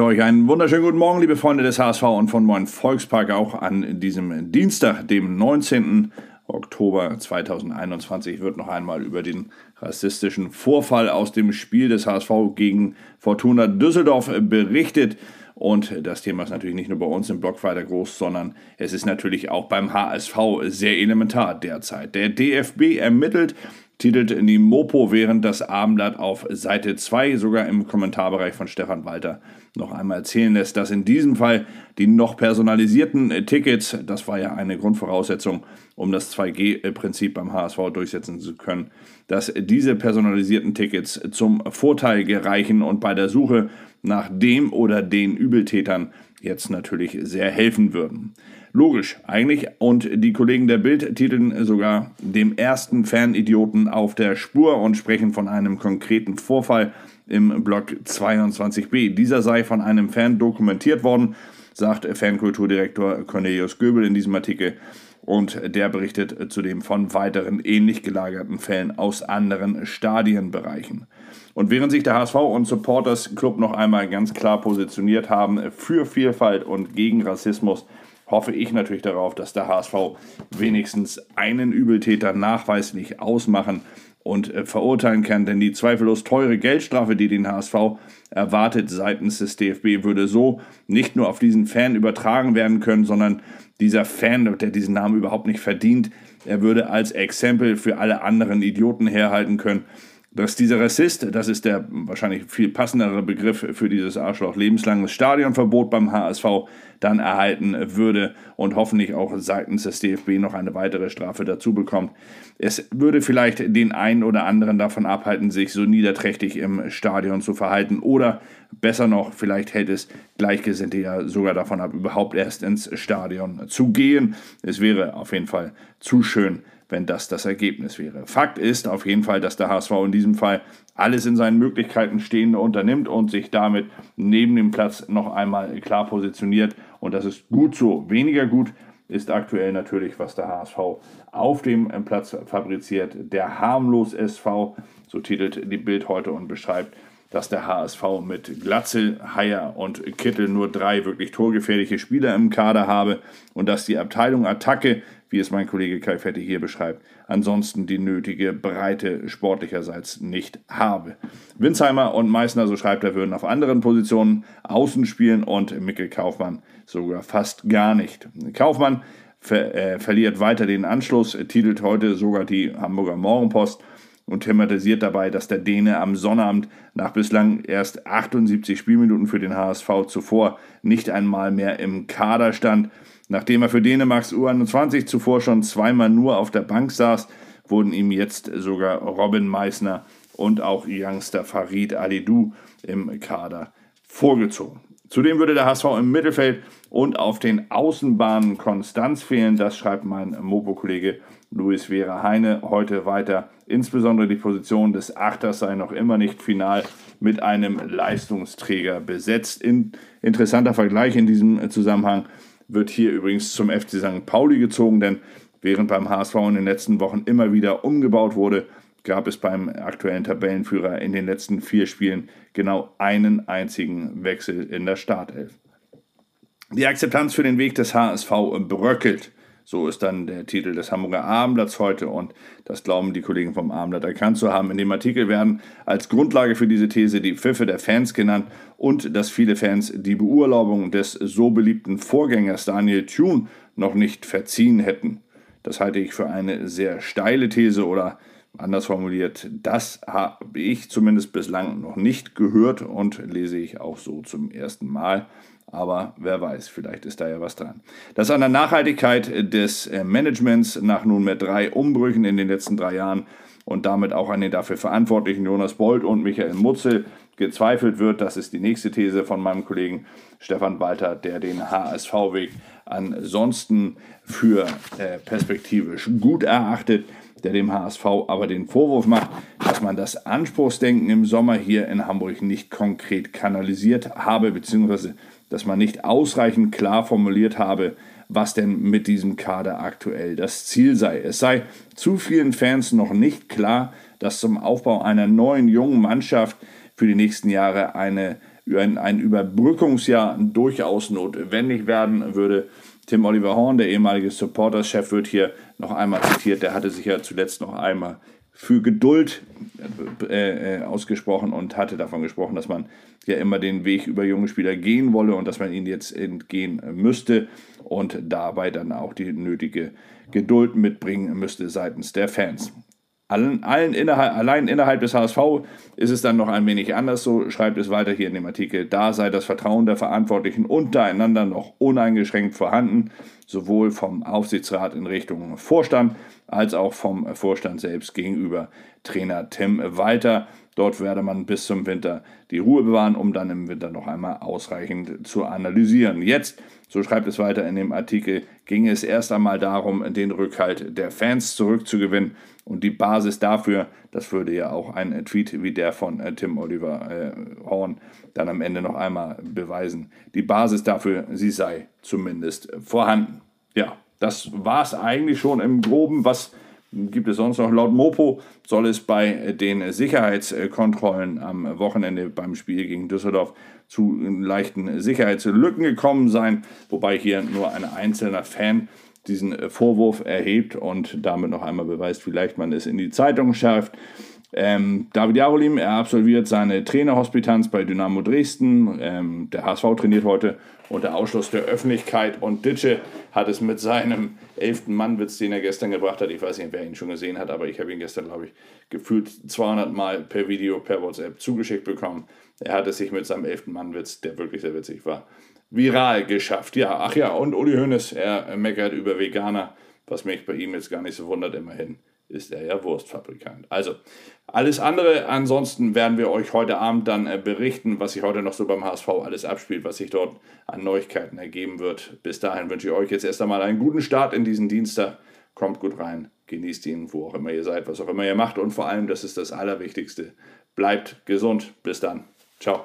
wünsche euch einen wunderschönen guten Morgen, liebe Freunde des HSV und von Moin Volkspark auch an diesem Dienstag, dem 19. Oktober 2021 wird noch einmal über den rassistischen Vorfall aus dem Spiel des HSV gegen Fortuna Düsseldorf berichtet. Und das Thema ist natürlich nicht nur bei uns im Blog weiter groß, sondern es ist natürlich auch beim HSV sehr elementar derzeit. Der DFB ermittelt titelt die Mopo, während das Abendblatt auf Seite 2 sogar im Kommentarbereich von Stefan Walter noch einmal erzählen lässt, dass in diesem Fall die noch personalisierten Tickets, das war ja eine Grundvoraussetzung, um das 2G-Prinzip beim HSV durchsetzen zu können, dass diese personalisierten Tickets zum Vorteil gereichen und bei der Suche nach dem oder den Übeltätern jetzt natürlich sehr helfen würden. Logisch, eigentlich. Und die Kollegen der Bild titeln sogar dem ersten Fanidioten auf der Spur und sprechen von einem konkreten Vorfall im Block 22b. Dieser sei von einem Fan dokumentiert worden, sagt Fankulturdirektor Cornelius Göbel in diesem Artikel. Und der berichtet zudem von weiteren ähnlich gelagerten Fällen aus anderen Stadienbereichen. Und während sich der HSV und Supporters Club noch einmal ganz klar positioniert haben für Vielfalt und gegen Rassismus, hoffe ich natürlich darauf, dass der HSV wenigstens einen Übeltäter nachweislich ausmachen und äh, verurteilen kann, denn die zweifellos teure Geldstrafe, die den HSV erwartet seitens des DFB, würde so nicht nur auf diesen Fan übertragen werden können, sondern dieser Fan, der diesen Namen überhaupt nicht verdient, er würde als Exempel für alle anderen Idioten herhalten können dass dieser Rassist, das ist der wahrscheinlich viel passendere Begriff für dieses Arschloch, lebenslanges Stadionverbot beim HSV dann erhalten würde und hoffentlich auch seitens des DFB noch eine weitere Strafe dazu bekommt. Es würde vielleicht den einen oder anderen davon abhalten, sich so niederträchtig im Stadion zu verhalten oder besser noch, vielleicht hält es Gleichgesinnte ja sogar davon ab, überhaupt erst ins Stadion zu gehen. Es wäre auf jeden Fall zu schön, wenn das das Ergebnis wäre. Fakt ist auf jeden Fall, dass der HSV in diesem Fall alles in seinen Möglichkeiten Stehende unternimmt und sich damit neben dem Platz noch einmal klar positioniert. Und das ist gut so. Weniger gut ist aktuell natürlich, was der HSV auf dem Platz fabriziert. Der harmlos SV, so titelt die Bild heute und beschreibt, dass der HSV mit Glatzel, Haier und Kittel nur drei wirklich torgefährliche Spieler im Kader habe und dass die Abteilung Attacke wie es mein Kollege Kai Fette hier beschreibt, ansonsten die nötige Breite sportlicherseits nicht habe. Winsheimer und Meißner, so schreibt er, würden auf anderen Positionen außen spielen und Mikkel Kaufmann sogar fast gar nicht. Kaufmann ver äh, verliert weiter den Anschluss, titelt heute sogar die Hamburger Morgenpost und thematisiert dabei, dass der Däne am Sonnabend nach bislang erst 78 Spielminuten für den HSV zuvor nicht einmal mehr im Kader stand. Nachdem er für Dänemarks U21 zuvor schon zweimal nur auf der Bank saß, wurden ihm jetzt sogar Robin Meissner und auch Youngster Farid Alidou im Kader vorgezogen. Zudem würde der HSV im Mittelfeld und auf den Außenbahnen Konstanz fehlen. Das schreibt mein Mopo-Kollege Luis Vera Heine heute weiter. Insbesondere die Position des Achters sei noch immer nicht final mit einem Leistungsträger besetzt. In, interessanter Vergleich in diesem Zusammenhang wird hier übrigens zum FC St. Pauli gezogen, denn während beim HSV in den letzten Wochen immer wieder umgebaut wurde, gab es beim aktuellen Tabellenführer in den letzten vier Spielen genau einen einzigen Wechsel in der Startelf. Die Akzeptanz für den Weg des HSV bröckelt. So ist dann der Titel des Hamburger Abendblatts heute und das glauben die Kollegen vom Abendblatt erkannt zu haben. In dem Artikel werden als Grundlage für diese These die Pfiffe der Fans genannt und dass viele Fans die Beurlaubung des so beliebten Vorgängers Daniel Thune noch nicht verziehen hätten. Das halte ich für eine sehr steile These oder anders formuliert, das habe ich zumindest bislang noch nicht gehört und lese ich auch so zum ersten Mal. Aber wer weiß, vielleicht ist da ja was dran. Das an der Nachhaltigkeit des äh, Managements nach nunmehr drei Umbrüchen in den letzten drei Jahren und damit auch an den dafür verantwortlichen Jonas Bold und Michael Mutzel gezweifelt wird. Das ist die nächste These von meinem Kollegen Stefan Walter, der den HSV-Weg ansonsten für äh, perspektivisch gut erachtet, der dem HSV aber den Vorwurf macht, dass man das Anspruchsdenken im Sommer hier in Hamburg nicht konkret kanalisiert habe, beziehungsweise dass man nicht ausreichend klar formuliert habe, was denn mit diesem Kader aktuell das Ziel sei. Es sei zu vielen Fans noch nicht klar, dass zum Aufbau einer neuen jungen Mannschaft für die nächsten Jahre eine ein, ein Überbrückungsjahr durchaus notwendig werden würde. Tim Oliver Horn, der ehemalige Supporters-Chef, wird hier noch einmal zitiert. Der hatte sich ja zuletzt noch einmal für Geduld äh, äh, ausgesprochen und hatte davon gesprochen, dass man ja immer den Weg über junge Spieler gehen wolle und dass man ihn jetzt entgehen müsste und dabei dann auch die nötige Geduld mitbringen müsste seitens der Fans. Allen, allen innerhalb, allein innerhalb des HSV ist es dann noch ein wenig anders, so schreibt es weiter hier in dem Artikel. Da sei das Vertrauen der Verantwortlichen untereinander noch uneingeschränkt vorhanden, sowohl vom Aufsichtsrat in Richtung Vorstand als auch vom Vorstand selbst gegenüber Trainer Tim Walter. Dort werde man bis zum Winter die Ruhe bewahren, um dann im Winter noch einmal ausreichend zu analysieren. Jetzt, so schreibt es weiter in dem Artikel, ging es erst einmal darum, den Rückhalt der Fans zurückzugewinnen und die Basis dafür, das würde ja auch ein Tweet wie der von äh, Tim Oliver äh, Horn dann am Ende noch einmal beweisen. Die Basis dafür, sie sei zumindest vorhanden. Ja, das war es eigentlich schon im Groben. Was gibt es sonst noch? Laut Mopo soll es bei den Sicherheitskontrollen am Wochenende beim Spiel gegen Düsseldorf zu leichten Sicherheitslücken gekommen sein, wobei hier nur ein einzelner Fan diesen Vorwurf erhebt und damit noch einmal beweist, wie leicht man es in die Zeitung schärft. Ähm, David Jarolim, er absolviert seine Trainerhospitanz bei Dynamo Dresden. Ähm, der HSV trainiert heute unter Ausschluss der Öffentlichkeit und Ditsche hat es mit seinem elften Mannwitz, den er gestern gebracht hat, ich weiß nicht, wer ihn schon gesehen hat, aber ich habe ihn gestern, glaube ich, gefühlt 200 Mal per Video, per WhatsApp zugeschickt bekommen. Er hat es sich mit seinem elften Mannwitz, der wirklich sehr witzig war, viral geschafft. Ja, ach ja, und Uli Hoeneß, er meckert über Veganer, was mich bei ihm jetzt gar nicht so wundert, immerhin ist er ja Wurstfabrikant. Also, alles andere, ansonsten werden wir euch heute Abend dann äh, berichten, was sich heute noch so beim HSV alles abspielt, was sich dort an Neuigkeiten ergeben wird. Bis dahin wünsche ich euch jetzt erst einmal einen guten Start in diesen Dienstag. Kommt gut rein, genießt ihn, wo auch immer ihr seid, was auch immer ihr macht und vor allem, das ist das Allerwichtigste, bleibt gesund. Bis dann. Ciao.